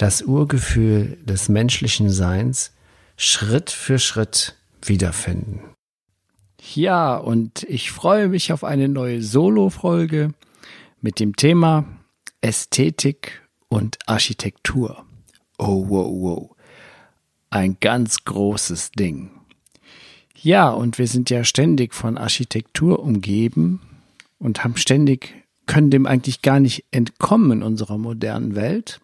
das Urgefühl des menschlichen Seins Schritt für Schritt wiederfinden. Ja, und ich freue mich auf eine neue Solo-Folge mit dem Thema Ästhetik und Architektur. Oh, wow, wow. Ein ganz großes Ding. Ja, und wir sind ja ständig von Architektur umgeben und haben ständig, können dem eigentlich gar nicht entkommen in unserer modernen Welt.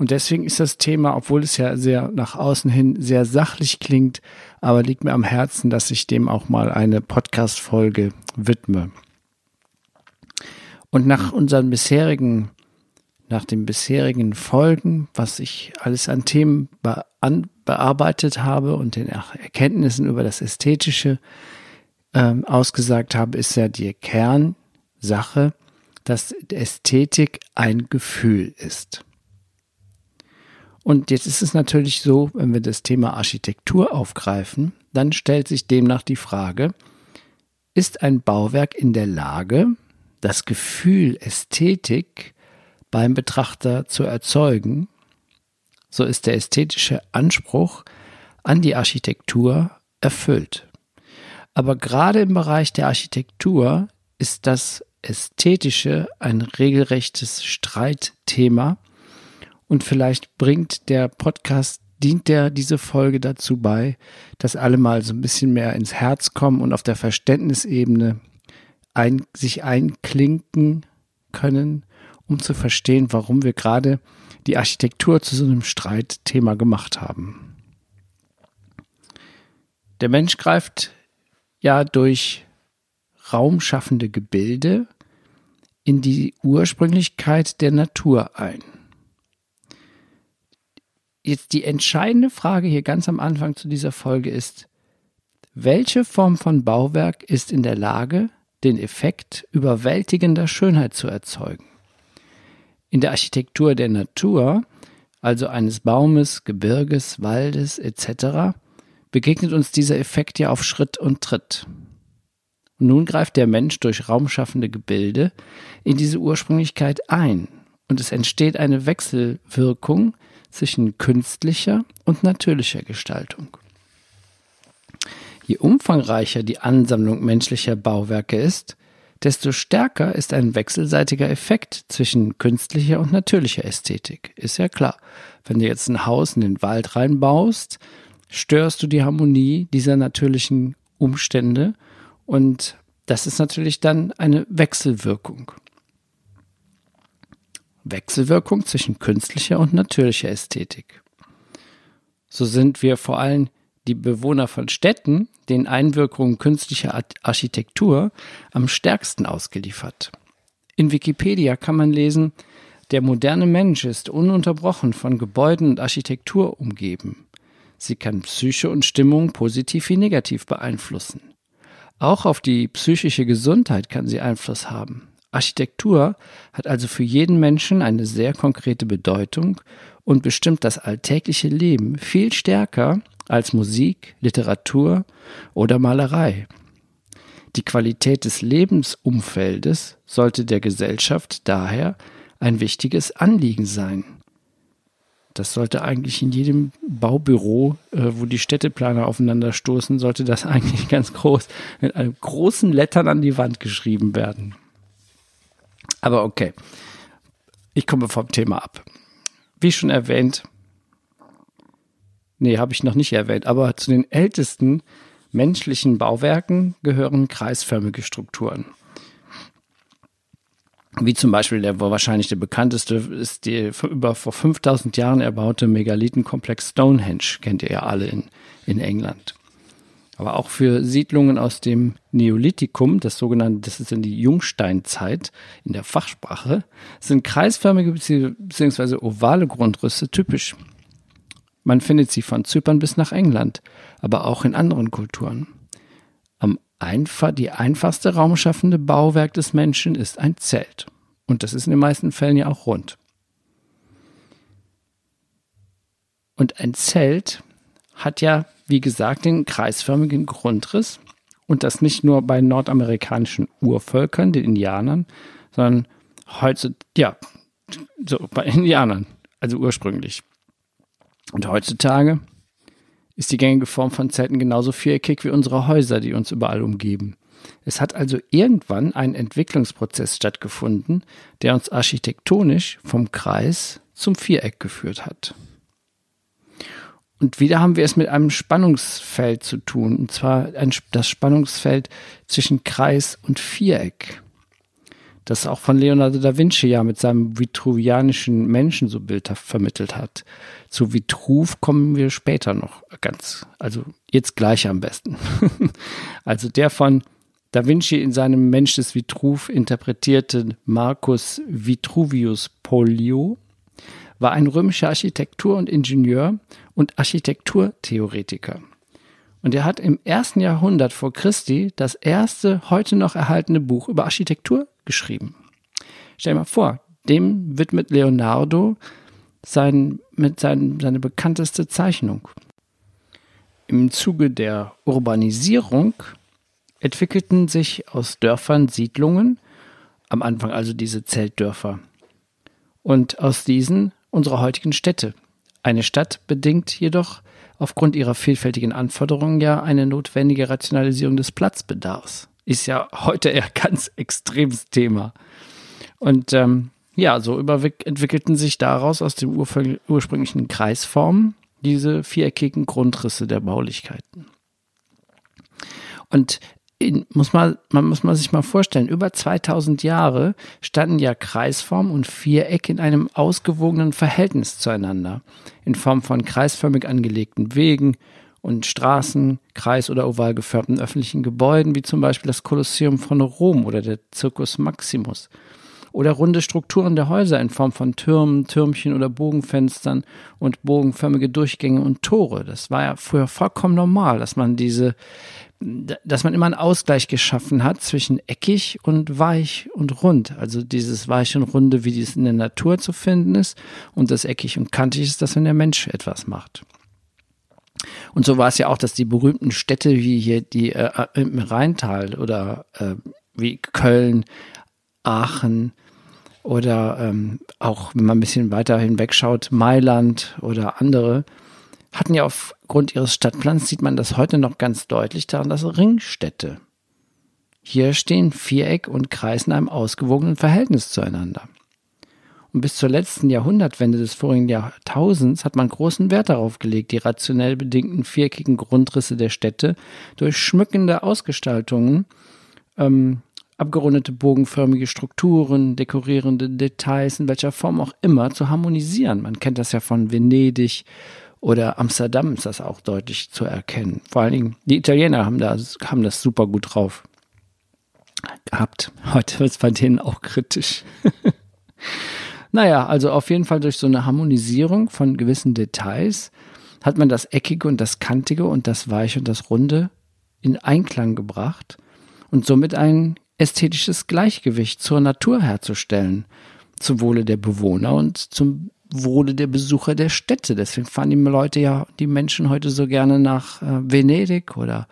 Und deswegen ist das Thema, obwohl es ja sehr nach außen hin sehr sachlich klingt, aber liegt mir am Herzen, dass ich dem auch mal eine Podcast-Folge widme. Und nach unseren bisherigen, nach den bisherigen Folgen, was ich alles an Themen be an, bearbeitet habe und den Erkenntnissen über das Ästhetische ähm, ausgesagt habe, ist ja die Kernsache, dass Ästhetik ein Gefühl ist. Und jetzt ist es natürlich so, wenn wir das Thema Architektur aufgreifen, dann stellt sich demnach die Frage, ist ein Bauwerk in der Lage, das Gefühl Ästhetik beim Betrachter zu erzeugen, so ist der ästhetische Anspruch an die Architektur erfüllt. Aber gerade im Bereich der Architektur ist das Ästhetische ein regelrechtes Streitthema, und vielleicht bringt der Podcast, dient der diese Folge dazu bei, dass alle mal so ein bisschen mehr ins Herz kommen und auf der Verständnisebene ein, sich einklinken können, um zu verstehen, warum wir gerade die Architektur zu so einem Streitthema gemacht haben. Der Mensch greift ja durch raumschaffende Gebilde in die Ursprünglichkeit der Natur ein jetzt die entscheidende Frage hier ganz am Anfang zu dieser Folge ist, welche Form von Bauwerk ist in der Lage, den Effekt überwältigender Schönheit zu erzeugen? In der Architektur der Natur, also eines Baumes, Gebirges, Waldes etc., begegnet uns dieser Effekt ja auf Schritt und Tritt. Und nun greift der Mensch durch raumschaffende Gebilde in diese Ursprünglichkeit ein und es entsteht eine Wechselwirkung, zwischen künstlicher und natürlicher Gestaltung. Je umfangreicher die Ansammlung menschlicher Bauwerke ist, desto stärker ist ein wechselseitiger Effekt zwischen künstlicher und natürlicher Ästhetik. Ist ja klar. Wenn du jetzt ein Haus in den Wald reinbaust, störst du die Harmonie dieser natürlichen Umstände und das ist natürlich dann eine Wechselwirkung. Wechselwirkung zwischen künstlicher und natürlicher Ästhetik. So sind wir vor allem die Bewohner von Städten den Einwirkungen künstlicher Architektur am stärksten ausgeliefert. In Wikipedia kann man lesen, der moderne Mensch ist ununterbrochen von Gebäuden und Architektur umgeben. Sie kann Psyche und Stimmung positiv wie negativ beeinflussen. Auch auf die psychische Gesundheit kann sie Einfluss haben. Architektur hat also für jeden Menschen eine sehr konkrete Bedeutung und bestimmt das alltägliche Leben viel stärker als Musik, Literatur oder Malerei. Die Qualität des Lebensumfeldes sollte der Gesellschaft daher ein wichtiges Anliegen sein. Das sollte eigentlich in jedem Baubüro, äh, wo die Städteplaner aufeinander stoßen, sollte das eigentlich ganz groß mit einem großen Lettern an die Wand geschrieben werden. Aber okay, ich komme vom Thema ab. Wie schon erwähnt, nee, habe ich noch nicht erwähnt, aber zu den ältesten menschlichen Bauwerken gehören kreisförmige Strukturen. Wie zum Beispiel der wahrscheinlich der bekannteste ist der über vor 5000 Jahren erbaute Megalithenkomplex Stonehenge, kennt ihr ja alle in, in England aber auch für Siedlungen aus dem Neolithikum, das sogenannte, das ist in die Jungsteinzeit in der Fachsprache, sind kreisförmige bzw. ovale Grundrisse typisch. Man findet sie von Zypern bis nach England, aber auch in anderen Kulturen. Am einfach, die einfachste raumschaffende Bauwerk des Menschen ist ein Zelt. Und das ist in den meisten Fällen ja auch rund. Und ein Zelt hat ja, wie gesagt, den kreisförmigen Grundriss. Und das nicht nur bei nordamerikanischen Urvölkern, den Indianern, sondern heute, ja, so bei Indianern, also ursprünglich. Und heutzutage ist die gängige Form von Zelten genauso viereckig wie unsere Häuser, die uns überall umgeben. Es hat also irgendwann ein Entwicklungsprozess stattgefunden, der uns architektonisch vom Kreis zum Viereck geführt hat. Und wieder haben wir es mit einem Spannungsfeld zu tun, und zwar ein, das Spannungsfeld zwischen Kreis und Viereck. Das auch von Leonardo da Vinci ja mit seinem vitruvianischen Menschen so bildhaft vermittelt hat. Zu Vitruv kommen wir später noch ganz, also jetzt gleich am besten. also der von Da Vinci in seinem Mensch des Vitruv interpretierte Marcus Vitruvius Polio war ein römischer Architektur- und Ingenieur und Architekturtheoretiker. Und er hat im ersten Jahrhundert vor Christi das erste heute noch erhaltene Buch über Architektur geschrieben. Stell dir mal vor, dem widmet Leonardo sein, mit sein, seine bekannteste Zeichnung. Im Zuge der Urbanisierung entwickelten sich aus Dörfern Siedlungen, am Anfang also diese Zeltdörfer. Und aus diesen unsere heutigen Städte. Eine Stadt bedingt jedoch aufgrund ihrer vielfältigen Anforderungen ja eine notwendige Rationalisierung des Platzbedarfs. Ist ja heute eher ganz extremes Thema. Und ähm, ja, so entwickelten sich daraus aus dem ursprünglichen Kreisformen diese viereckigen Grundrisse der Baulichkeiten. Und in, muss man, man muss man sich mal vorstellen, über 2000 Jahre standen ja Kreisform und Viereck in einem ausgewogenen Verhältnis zueinander, in Form von kreisförmig angelegten Wegen und Straßen, kreis- oder oval gefärbten öffentlichen Gebäuden, wie zum Beispiel das Kolosseum von Rom oder der Circus Maximus. Oder runde Strukturen der Häuser in Form von Türmen, Türmchen oder Bogenfenstern und bogenförmige Durchgänge und Tore. Das war ja früher vollkommen normal, dass man diese dass man immer einen Ausgleich geschaffen hat zwischen eckig und weich und rund. Also dieses weich und runde, wie dies in der Natur zu finden ist, und das eckig und kantig ist, dass wenn der Mensch etwas macht. Und so war es ja auch, dass die berühmten Städte wie hier die äh, im Rheintal oder äh, wie Köln, Aachen oder ähm, auch, wenn man ein bisschen weiter hinwegschaut, Mailand oder andere, hatten ja aufgrund ihres Stadtplans, sieht man das heute noch ganz deutlich daran, dass Ringstädte. Hier stehen Viereck und Kreis in einem ausgewogenen Verhältnis zueinander. Und bis zur letzten Jahrhundertwende des vorigen Jahrtausends hat man großen Wert darauf gelegt, die rationell bedingten viereckigen Grundrisse der Städte durch schmückende Ausgestaltungen, ähm, abgerundete bogenförmige Strukturen, dekorierende Details in welcher Form auch immer zu harmonisieren. Man kennt das ja von Venedig oder Amsterdam ist das auch deutlich zu erkennen. Vor allen Dingen, die Italiener haben das, haben das super gut drauf gehabt. Heute wird es bei denen auch kritisch. naja, also auf jeden Fall durch so eine Harmonisierung von gewissen Details hat man das Eckige und das Kantige und das Weiche und das Runde in Einklang gebracht und somit ein ästhetisches Gleichgewicht zur Natur herzustellen, zum Wohle der Bewohner und zum Wohle der Besucher der Städte. Deswegen fahren die Leute ja, die Menschen heute so gerne nach äh, Venedig oder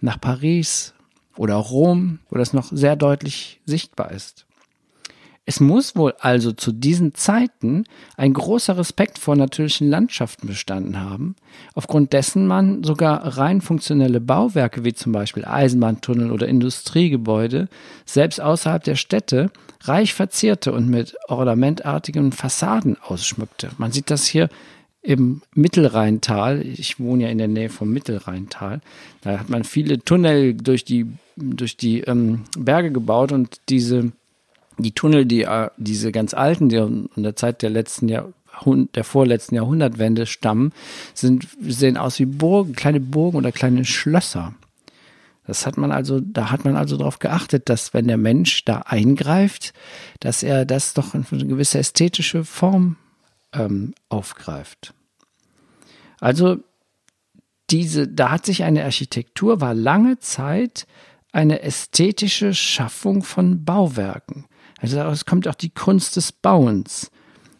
nach Paris oder Rom, wo das noch sehr deutlich sichtbar ist. Es muss wohl also zu diesen Zeiten ein großer Respekt vor natürlichen Landschaften bestanden haben, aufgrund dessen man sogar rein funktionelle Bauwerke wie zum Beispiel Eisenbahntunnel oder Industriegebäude selbst außerhalb der Städte reich verzierte und mit ornamentartigen Fassaden ausschmückte. Man sieht das hier im Mittelrheintal. Ich wohne ja in der Nähe vom Mittelrheintal. Da hat man viele Tunnel durch die, durch die ähm, Berge gebaut und diese die Tunnel, die äh, diese ganz alten, die in der Zeit der letzten Jahr der vorletzten Jahrhundertwende stammen, sind, sehen aus wie Burgen, kleine Burgen oder kleine Schlösser. Das hat man also, da hat man also darauf geachtet, dass wenn der Mensch da eingreift, dass er das doch in eine gewisse ästhetische Form ähm, aufgreift. Also diese, da hat sich eine Architektur, war lange Zeit eine ästhetische Schaffung von Bauwerken. Also daraus kommt auch die Kunst des Bauens.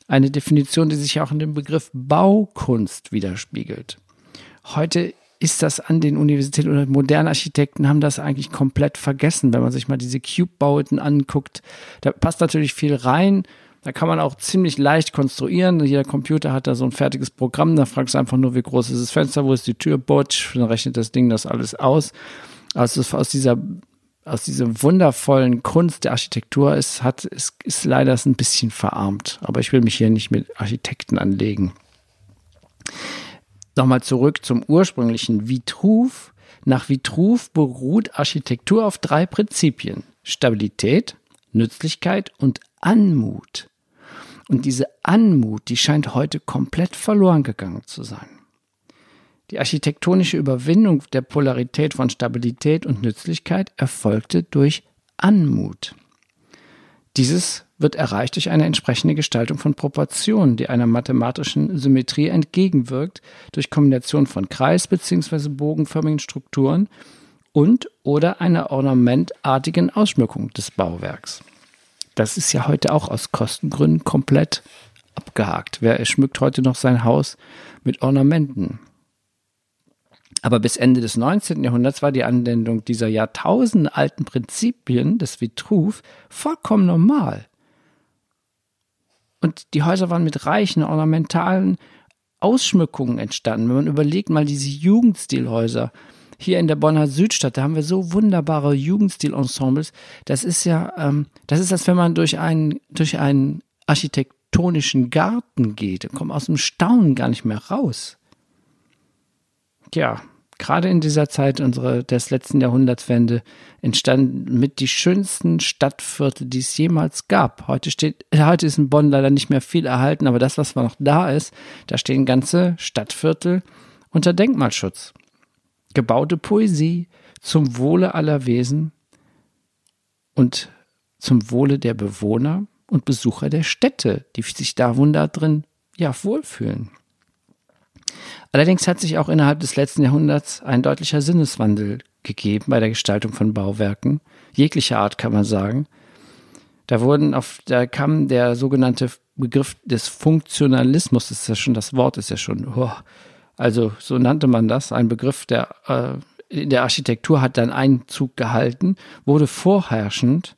Eine Definition, die sich auch in dem Begriff Baukunst widerspiegelt. Heute ist das an den Universitäten oder moderne Architekten haben das eigentlich komplett vergessen, wenn man sich mal diese Cube-Bauten anguckt. Da passt natürlich viel rein. Da kann man auch ziemlich leicht konstruieren. Jeder Computer hat da so ein fertiges Programm. Da fragst du einfach nur, wie groß ist das Fenster, wo ist die Tür, butsch. Dann rechnet das Ding das alles aus. Also aus dieser aus dieser wundervollen Kunst der Architektur ist, hat, ist, ist leider ein bisschen verarmt. Aber ich will mich hier nicht mit Architekten anlegen. Nochmal zurück zum ursprünglichen Vitruv. Nach Vitruv beruht Architektur auf drei Prinzipien. Stabilität, Nützlichkeit und Anmut. Und diese Anmut, die scheint heute komplett verloren gegangen zu sein. Die architektonische Überwindung der Polarität von Stabilität und Nützlichkeit erfolgte durch Anmut. Dieses wird erreicht durch eine entsprechende Gestaltung von Proportionen, die einer mathematischen Symmetrie entgegenwirkt, durch Kombination von kreis- bzw. bogenförmigen Strukturen und oder einer ornamentartigen Ausschmückung des Bauwerks. Das ist ja heute auch aus Kostengründen komplett abgehakt. Wer schmückt heute noch sein Haus mit Ornamenten? Aber bis Ende des 19. Jahrhunderts war die Anwendung dieser jahrtausendealten Prinzipien des Vitruv vollkommen normal. Und die Häuser waren mit reichen ornamentalen Ausschmückungen entstanden. Wenn man überlegt mal diese Jugendstilhäuser hier in der Bonner Südstadt, da haben wir so wunderbare Jugendstilensembles. Das ist ja, ähm, das ist, als wenn man durch einen, durch einen architektonischen Garten geht. Da kommt aus dem Staunen gar nicht mehr raus. Ja, gerade in dieser Zeit unserer, des letzten Jahrhundertswende entstanden mit die schönsten Stadtviertel, die es jemals gab. Heute steht, heute ist in Bonn leider nicht mehr viel erhalten, aber das, was noch da ist, da stehen ganze Stadtviertel unter Denkmalschutz. Gebaute Poesie zum Wohle aller Wesen und zum Wohle der Bewohner und Besucher der Städte, die sich da wunder drin ja wohlfühlen. Allerdings hat sich auch innerhalb des letzten Jahrhunderts ein deutlicher Sinneswandel gegeben bei der Gestaltung von Bauwerken, jeglicher Art kann man sagen. Da wurden auf, da kam der sogenannte Begriff des Funktionalismus, das ist ja schon, das Wort ist ja schon, oh, also so nannte man das, ein Begriff, der äh, in der Architektur hat dann Einzug gehalten, wurde vorherrschend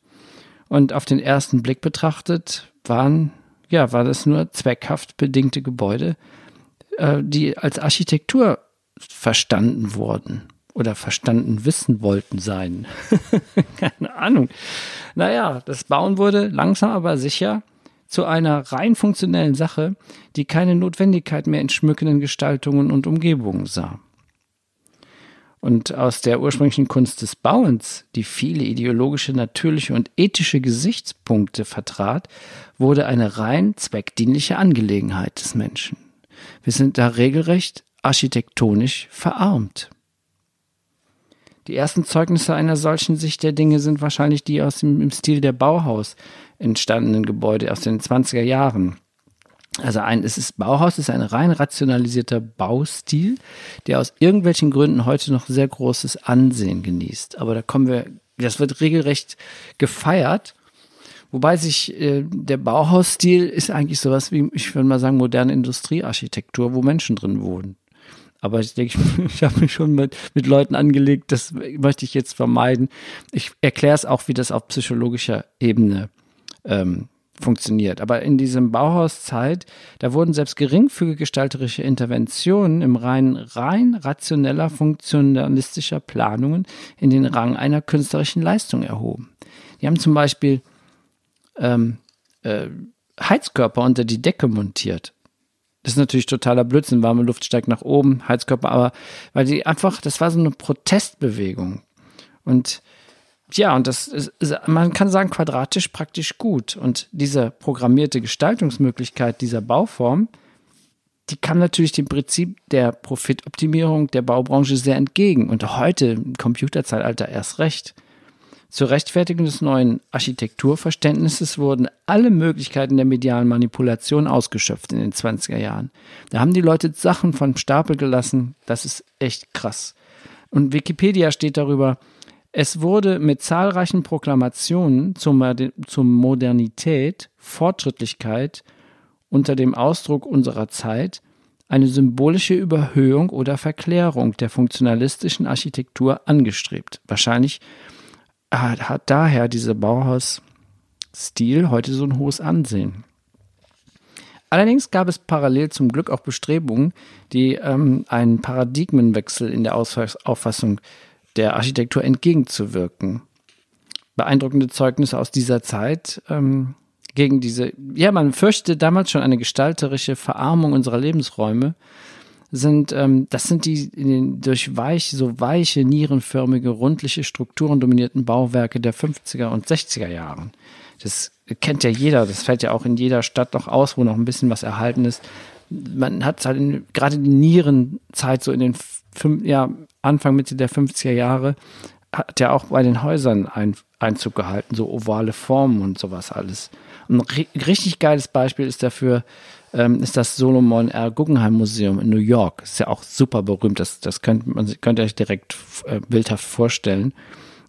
und auf den ersten Blick betrachtet waren, ja, war das nur zweckhaft bedingte Gebäude, äh, die als Architektur verstanden wurden oder verstanden wissen wollten sein. Keine Ahnung. Naja, das Bauen wurde langsam aber sicher zu einer rein funktionellen Sache, die keine Notwendigkeit mehr in schmückenden Gestaltungen und Umgebungen sah. Und aus der ursprünglichen Kunst des Bauens, die viele ideologische, natürliche und ethische Gesichtspunkte vertrat, wurde eine rein zweckdienliche Angelegenheit des Menschen. Wir sind da regelrecht architektonisch verarmt. Die ersten Zeugnisse einer solchen Sicht der Dinge sind wahrscheinlich die aus dem im Stil der Bauhaus entstandenen Gebäude aus den 20er Jahren. Also ein, es ist Bauhaus ist ein rein rationalisierter Baustil, der aus irgendwelchen Gründen heute noch sehr großes Ansehen genießt. Aber da kommen wir, das wird regelrecht gefeiert Wobei sich äh, der Bauhausstil ist eigentlich sowas wie, ich würde mal sagen, moderne Industriearchitektur, wo Menschen drin wohnen. Aber ich denke, ich habe mich schon mit, mit Leuten angelegt, das möchte ich jetzt vermeiden. Ich erkläre es auch, wie das auf psychologischer Ebene ähm, funktioniert. Aber in diesem Bauhauszeit, da wurden selbst geringfügige gestalterische Interventionen im rein, rein rationeller, funktionalistischer Planungen in den Rang einer künstlerischen Leistung erhoben. Die haben zum Beispiel ähm, äh, Heizkörper unter die Decke montiert. Das ist natürlich totaler Blödsinn, warme Luft steigt nach oben, Heizkörper, aber weil die einfach, das war so eine Protestbewegung. Und ja, und das ist, man kann sagen, quadratisch praktisch gut. Und diese programmierte Gestaltungsmöglichkeit dieser Bauform, die kam natürlich dem Prinzip der Profitoptimierung der Baubranche sehr entgegen. Und heute im Computerzeitalter erst recht. Zur Rechtfertigung des neuen Architekturverständnisses wurden alle Möglichkeiten der medialen Manipulation ausgeschöpft in den 20er Jahren. Da haben die Leute Sachen vom Stapel gelassen, das ist echt krass. Und Wikipedia steht darüber, es wurde mit zahlreichen Proklamationen zur, Modernität, Fortschrittlichkeit unter dem Ausdruck unserer Zeit eine symbolische Überhöhung oder Verklärung der funktionalistischen Architektur angestrebt. Wahrscheinlich hat daher dieser Bauhausstil heute so ein hohes Ansehen. Allerdings gab es parallel zum Glück auch Bestrebungen, die ähm, einen Paradigmenwechsel in der Auffassung der Architektur entgegenzuwirken. Beeindruckende Zeugnisse aus dieser Zeit ähm, gegen diese, ja, man fürchtete damals schon eine gestalterische Verarmung unserer Lebensräume, sind, ähm, das sind die den, durch weich, so weiche, nierenförmige, rundliche Strukturen dominierten Bauwerke der 50er und 60er Jahren. Das kennt ja jeder, das fällt ja auch in jeder Stadt noch aus, wo noch ein bisschen was erhalten ist. Man hat halt in, gerade die Nierenzeit so in den fünf, ja, Anfang, Mitte der 50er Jahre, hat ja auch bei den Häusern ein, Einzug gehalten, so ovale Formen und sowas alles. Ein richtig geiles Beispiel ist dafür, ähm, ist das Solomon R. Guggenheim Museum in New York. Ist ja auch super berühmt. Das, das könnt man könnt ihr euch direkt äh, bildhaft vorstellen.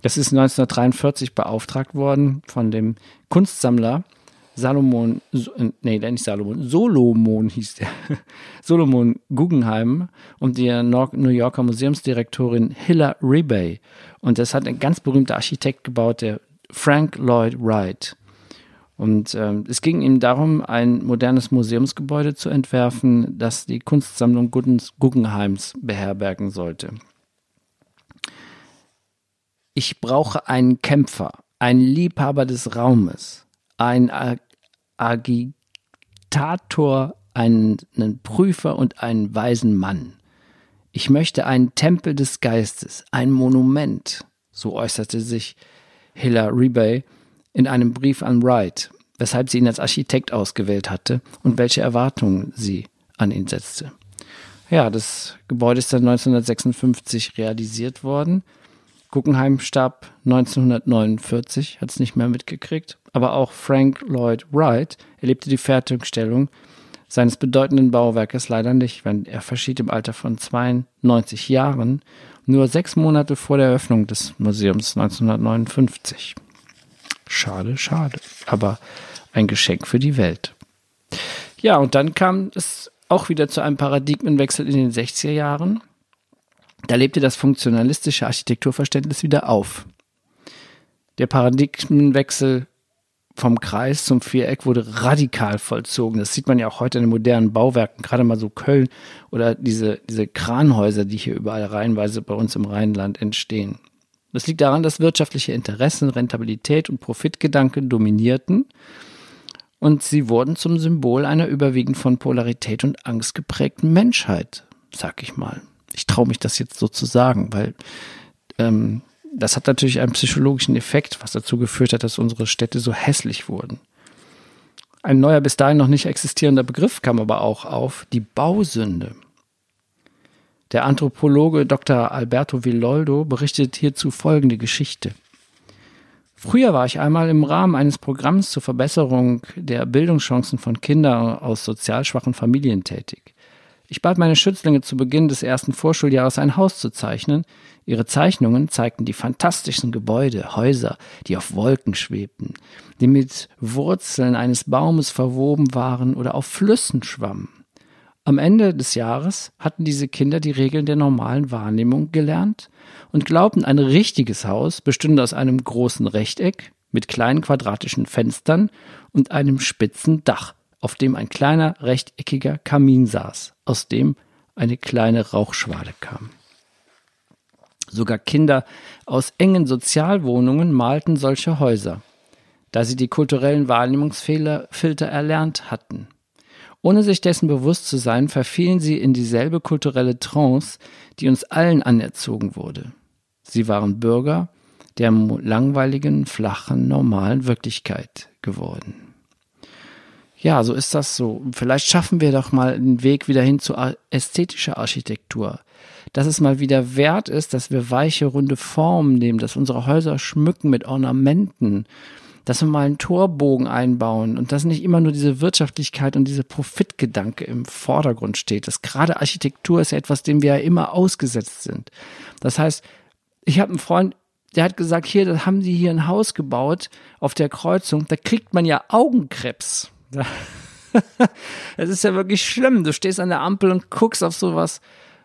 Das ist 1943 beauftragt worden von dem Kunstsammler Salomon, äh, nee, nicht Salomon, Solomon hieß der, Solomon Guggenheim und die New Yorker Museumsdirektorin Hilla Rebay. Und das hat ein ganz berühmter Architekt gebaut, der Frank Lloyd Wright. Und ähm, es ging ihm darum, ein modernes Museumsgebäude zu entwerfen, das die Kunstsammlung Guggenheims beherbergen sollte. Ich brauche einen Kämpfer, einen Liebhaber des Raumes, einen Agitator, einen, einen Prüfer und einen weisen Mann. Ich möchte einen Tempel des Geistes, ein Monument, so äußerte sich Hilla Rebay in einem Brief an Wright, weshalb sie ihn als Architekt ausgewählt hatte und welche Erwartungen sie an ihn setzte. Ja, das Gebäude ist dann 1956 realisiert worden. Guggenheim starb 1949, hat es nicht mehr mitgekriegt. Aber auch Frank Lloyd Wright erlebte die Fertigstellung seines bedeutenden Bauwerkes leider nicht, wenn er verschied im Alter von 92 Jahren, nur sechs Monate vor der Eröffnung des Museums 1959. Schade, schade. Aber ein Geschenk für die Welt. Ja, und dann kam es auch wieder zu einem Paradigmenwechsel in den 60er Jahren. Da lebte das funktionalistische Architekturverständnis wieder auf. Der Paradigmenwechsel vom Kreis zum Viereck wurde radikal vollzogen. Das sieht man ja auch heute in den modernen Bauwerken, gerade mal so Köln oder diese, diese Kranhäuser, die hier überall reihenweise bei uns im Rheinland entstehen. Das liegt daran, dass wirtschaftliche Interessen, Rentabilität und Profitgedanke dominierten und sie wurden zum Symbol einer überwiegend von Polarität und Angst geprägten Menschheit, sag ich mal. Ich traue mich das jetzt so zu sagen, weil ähm, das hat natürlich einen psychologischen Effekt, was dazu geführt hat, dass unsere Städte so hässlich wurden. Ein neuer, bis dahin noch nicht existierender Begriff kam aber auch auf, die Bausünde. Der Anthropologe Dr. Alberto Villoldo berichtet hierzu folgende Geschichte. Früher war ich einmal im Rahmen eines Programms zur Verbesserung der Bildungschancen von Kindern aus sozial schwachen Familien tätig. Ich bat meine Schützlinge zu Beginn des ersten Vorschuljahres ein Haus zu zeichnen. Ihre Zeichnungen zeigten die fantastischen Gebäude, Häuser, die auf Wolken schwebten, die mit Wurzeln eines Baumes verwoben waren oder auf Flüssen schwammen. Am Ende des Jahres hatten diese Kinder die Regeln der normalen Wahrnehmung gelernt und glaubten, ein richtiges Haus bestünde aus einem großen Rechteck mit kleinen quadratischen Fenstern und einem spitzen Dach, auf dem ein kleiner rechteckiger Kamin saß, aus dem eine kleine Rauchschwade kam. Sogar Kinder aus engen Sozialwohnungen malten solche Häuser, da sie die kulturellen Wahrnehmungsfilter erlernt hatten. Ohne sich dessen bewusst zu sein, verfielen sie in dieselbe kulturelle Trance, die uns allen anerzogen wurde. Sie waren Bürger der langweiligen, flachen, normalen Wirklichkeit geworden. ja, so ist das so. Vielleicht schaffen wir doch mal einen Weg wieder hin zu ästhetischer Architektur. Dass es mal wieder wert ist, dass wir weiche, runde Formen nehmen, dass unsere Häuser schmücken mit Ornamenten, dass wir mal einen Torbogen einbauen und dass nicht immer nur diese Wirtschaftlichkeit und diese Profitgedanke im Vordergrund steht. Das gerade Architektur ist ja etwas, dem wir ja immer ausgesetzt sind. Das heißt, ich habe einen Freund, der hat gesagt, hier, da haben sie hier ein Haus gebaut auf der Kreuzung, da kriegt man ja Augenkrebs. Es ist ja wirklich schlimm. Du stehst an der Ampel und guckst auf sowas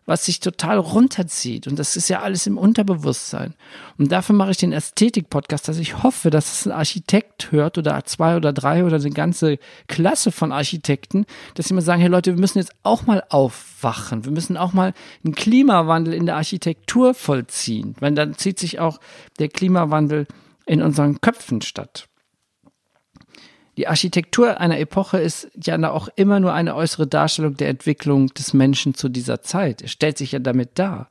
was sich total runterzieht. Und das ist ja alles im Unterbewusstsein. Und dafür mache ich den Ästhetik-Podcast, dass ich hoffe, dass es ein Architekt hört oder zwei oder drei oder eine ganze Klasse von Architekten, dass sie mal sagen, hey Leute, wir müssen jetzt auch mal aufwachen. Wir müssen auch mal einen Klimawandel in der Architektur vollziehen. Weil dann zieht sich auch der Klimawandel in unseren Köpfen statt. Die Architektur einer Epoche ist ja auch immer nur eine äußere Darstellung der Entwicklung des Menschen zu dieser Zeit. Er stellt sich ja damit dar.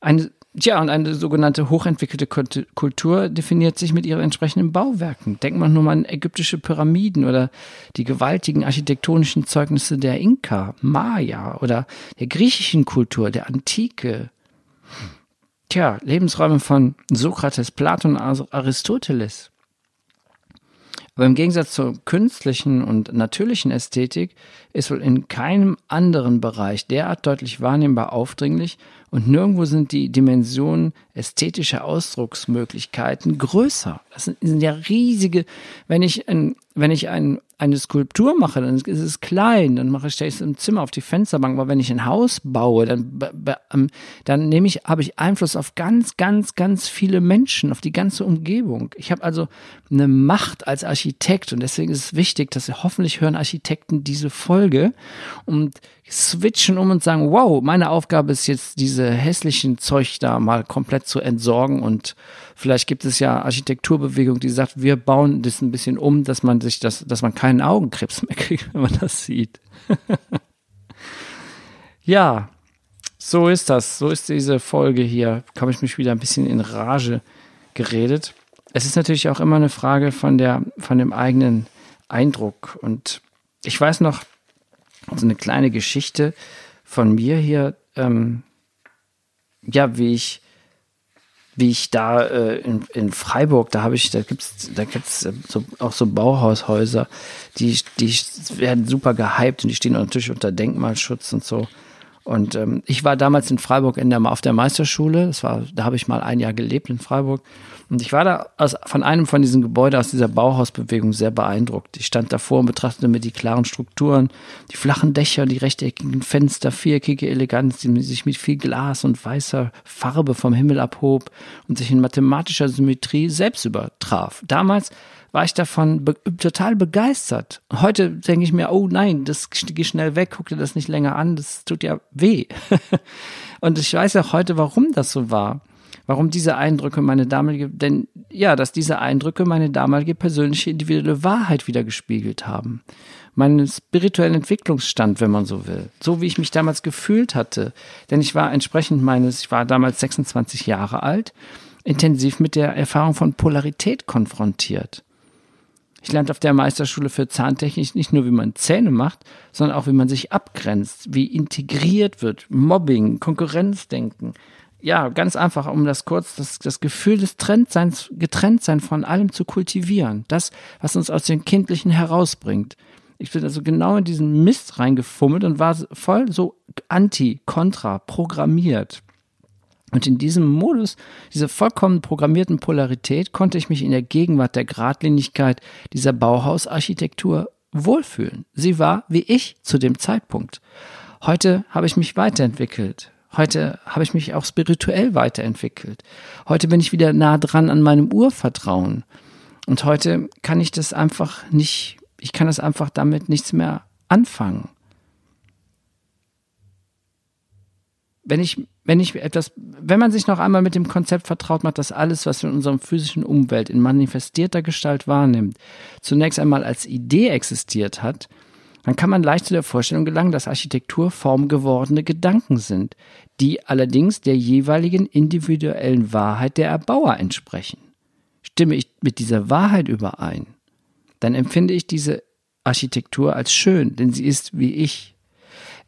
Eine, ja, und eine sogenannte hochentwickelte Kultur definiert sich mit ihren entsprechenden Bauwerken. Denkt man nur mal an ägyptische Pyramiden oder die gewaltigen architektonischen Zeugnisse der Inka, Maya oder der griechischen Kultur, der Antike. Tja, Lebensräume von Sokrates, Platon, Aristoteles. Aber im Gegensatz zur künstlichen und natürlichen Ästhetik ist wohl in keinem anderen Bereich derart deutlich wahrnehmbar aufdringlich und nirgendwo sind die Dimensionen ästhetischer Ausdrucksmöglichkeiten größer. Das sind, sind ja riesige, wenn ich ein, wenn ich ein, eine Skulptur mache, dann ist es klein, dann mache ich, es im Zimmer auf die Fensterbank, aber wenn ich ein Haus baue, dann, dann nehme ich, habe ich Einfluss auf ganz, ganz, ganz viele Menschen, auf die ganze Umgebung. Ich habe also eine Macht als Architekt und deswegen ist es wichtig, dass hoffentlich hören Architekten diese Folge und switchen um und sagen, wow, meine Aufgabe ist jetzt diese hässlichen Zeug da mal komplett zu entsorgen und vielleicht gibt es ja Architekturbewegung, die sagt, wir bauen das ein bisschen um, dass man sich das, dass man keinen Augenkrebs mehr kriegt, wenn man das sieht. ja, so ist das. So ist diese Folge hier. Habe ich mich wieder ein bisschen in Rage geredet. Es ist natürlich auch immer eine Frage von der, von dem eigenen Eindruck. Und ich weiß noch, so eine kleine Geschichte von mir hier, ähm, ja, wie ich wie ich da äh, in, in Freiburg, da habe ich, da gibt's, da gibt's äh, so, auch so Bauhaushäuser, die, die werden super gehypt und die stehen natürlich unter Denkmalschutz und so. Und ähm, ich war damals in Freiburg in der, auf der Meisterschule. Das war, da habe ich mal ein Jahr gelebt in Freiburg. Und ich war da aus, von einem von diesen Gebäuden aus dieser Bauhausbewegung sehr beeindruckt. Ich stand davor und betrachtete mir die klaren Strukturen, die flachen Dächer, die rechteckigen Fenster, viereckige Eleganz, die sich mit viel Glas und weißer Farbe vom Himmel abhob und sich in mathematischer Symmetrie selbst übertraf. Damals war ich davon be total begeistert. Heute denke ich mir, oh nein, das geh schnell weg, guck dir das nicht länger an, das tut ja weh. und ich weiß auch heute, warum das so war. Warum diese Eindrücke meine damalige, denn ja, dass diese Eindrücke meine damalige persönliche individuelle Wahrheit wieder gespiegelt haben. Meinen spirituellen Entwicklungsstand, wenn man so will. So wie ich mich damals gefühlt hatte. Denn ich war entsprechend meines, ich war damals 26 Jahre alt, intensiv mit der Erfahrung von Polarität konfrontiert. Ich lernte auf der Meisterschule für Zahntechnik nicht nur, wie man Zähne macht, sondern auch, wie man sich abgrenzt, wie integriert wird, Mobbing, Konkurrenzdenken. Ja, ganz einfach, um das kurz, das, das Gefühl des Trendseins, Getrenntsein von allem zu kultivieren. Das, was uns aus dem Kindlichen herausbringt. Ich bin also genau in diesen Mist reingefummelt und war voll so anti, kontra, programmiert. Und in diesem Modus, dieser vollkommen programmierten Polarität, konnte ich mich in der Gegenwart der Gradlinigkeit dieser Bauhausarchitektur wohlfühlen. Sie war wie ich zu dem Zeitpunkt. Heute habe ich mich weiterentwickelt. Heute habe ich mich auch spirituell weiterentwickelt. Heute bin ich wieder nah dran an meinem Urvertrauen. Und heute kann ich das einfach nicht, ich kann das einfach damit nichts mehr anfangen. Wenn ich, wenn ich etwas, wenn man sich noch einmal mit dem Konzept vertraut macht, dass alles, was wir in unserer physischen Umwelt in manifestierter Gestalt wahrnimmt, zunächst einmal als Idee existiert hat, dann kann man leicht zu der Vorstellung gelangen, dass Architektur formgewordene Gedanken sind, die allerdings der jeweiligen individuellen Wahrheit der Erbauer entsprechen. Stimme ich mit dieser Wahrheit überein, dann empfinde ich diese Architektur als schön, denn sie ist wie ich.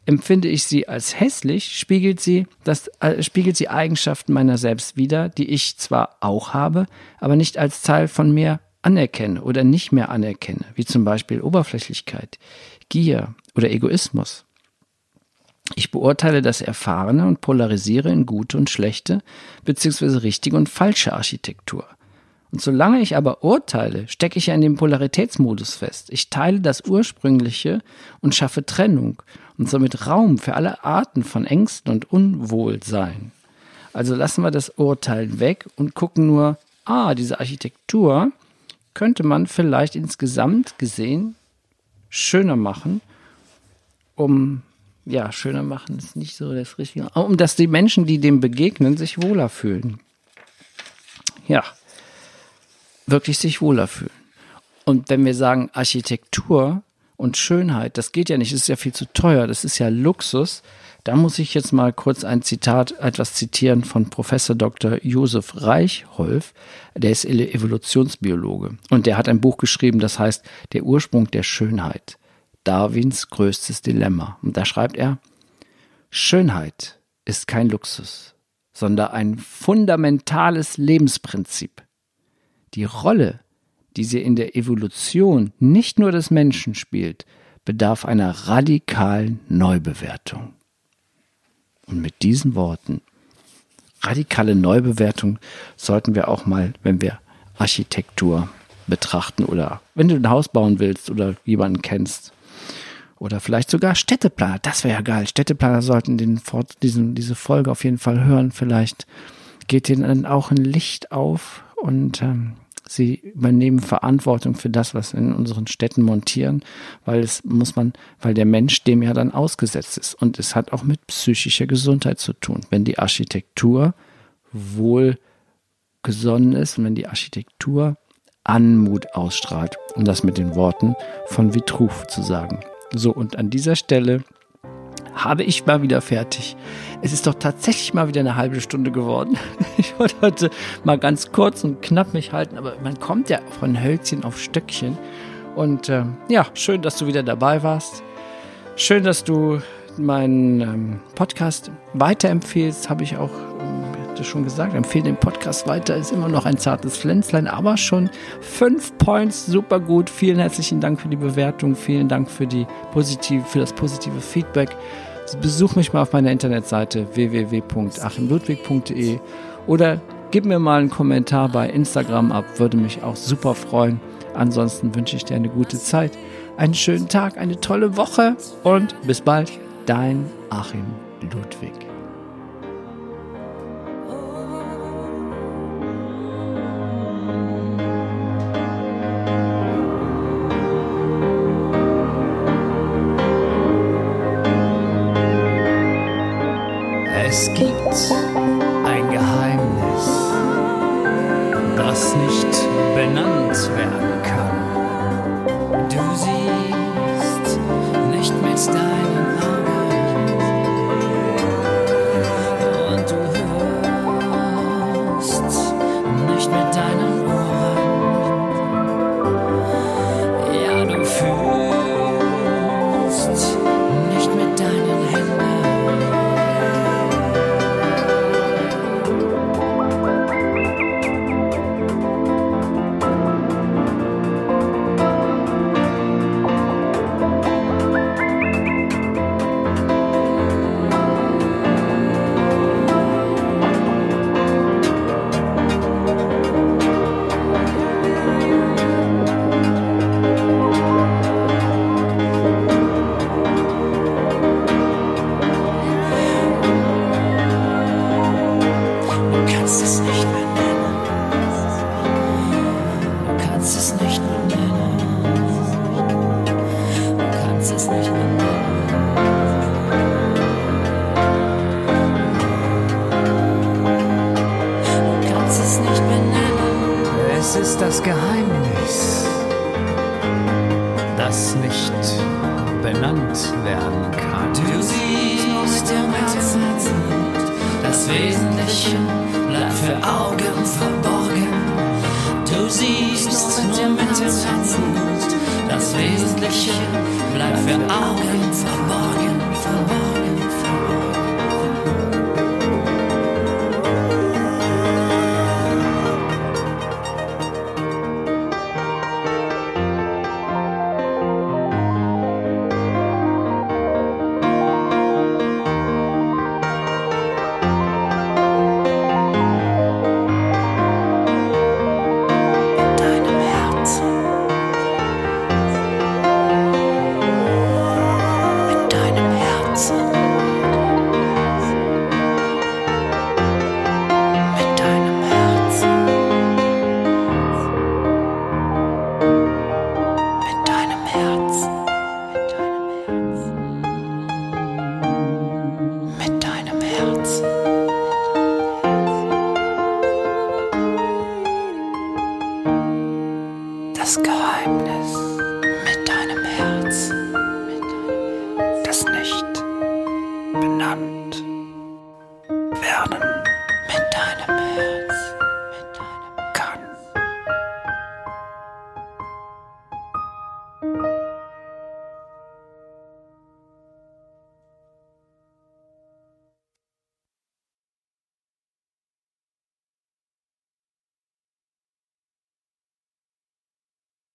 Empfinde ich sie als hässlich, spiegelt sie, das, äh, spiegelt sie Eigenschaften meiner selbst wider, die ich zwar auch habe, aber nicht als Teil von mir anerkenne oder nicht mehr anerkenne, wie zum Beispiel Oberflächlichkeit, Gier oder Egoismus. Ich beurteile das Erfahrene und polarisiere in gute und schlechte, beziehungsweise richtige und falsche Architektur. Und solange ich aber urteile, stecke ich ja in dem Polaritätsmodus fest. Ich teile das Ursprüngliche und schaffe Trennung und somit Raum für alle Arten von Ängsten und Unwohlsein. Also lassen wir das Urteil weg und gucken nur, ah, diese Architektur könnte man vielleicht insgesamt gesehen schöner machen, um ja, schöner machen ist nicht so das Richtige, um dass die Menschen, die dem begegnen, sich wohler fühlen. Ja, wirklich sich wohler fühlen. Und wenn wir sagen Architektur und Schönheit, das geht ja nicht, das ist ja viel zu teuer, das ist ja Luxus. Da muss ich jetzt mal kurz ein Zitat, etwas zitieren von Professor Dr. Josef Reichholf. Der ist Evolutionsbiologe und der hat ein Buch geschrieben, das heißt Der Ursprung der Schönheit. Darwins größtes Dilemma. Und da schreibt er, Schönheit ist kein Luxus, sondern ein fundamentales Lebensprinzip. Die Rolle, die sie in der Evolution nicht nur des Menschen spielt, bedarf einer radikalen Neubewertung. Und mit diesen Worten, radikale Neubewertung, sollten wir auch mal, wenn wir Architektur betrachten oder wenn du ein Haus bauen willst oder jemanden kennst, oder vielleicht sogar Städteplaner. Das wäre ja geil. Städteplaner sollten den, diesen, diese Folge auf jeden Fall hören. Vielleicht geht denen dann auch ein Licht auf und ähm, sie übernehmen Verantwortung für das, was in unseren Städten montieren, weil es muss man, weil der Mensch dem ja dann ausgesetzt ist. Und es hat auch mit psychischer Gesundheit zu tun. Wenn die Architektur wohl gesonnen ist und wenn die Architektur Anmut ausstrahlt, um das mit den Worten von Vitruv zu sagen. So, und an dieser Stelle habe ich mal wieder fertig. Es ist doch tatsächlich mal wieder eine halbe Stunde geworden. Ich wollte heute mal ganz kurz und knapp mich halten, aber man kommt ja von Hölzchen auf Stöckchen. Und äh, ja, schön, dass du wieder dabei warst. Schön, dass du meinen ähm, Podcast weiterempfehlst. Habe ich auch hatte schon gesagt, empfehle den Podcast weiter. Ist immer noch ein zartes Pflänzlein, aber schon fünf Points, super gut. Vielen herzlichen Dank für die Bewertung, vielen Dank für, die positive, für das positive Feedback. Besuch mich mal auf meiner Internetseite www.achimludwig.de oder gib mir mal einen Kommentar bei Instagram ab, würde mich auch super freuen. Ansonsten wünsche ich dir eine gute Zeit, einen schönen Tag, eine tolle Woche und bis bald, dein Achim Ludwig. Ist das Geheimnis, das nicht benannt werden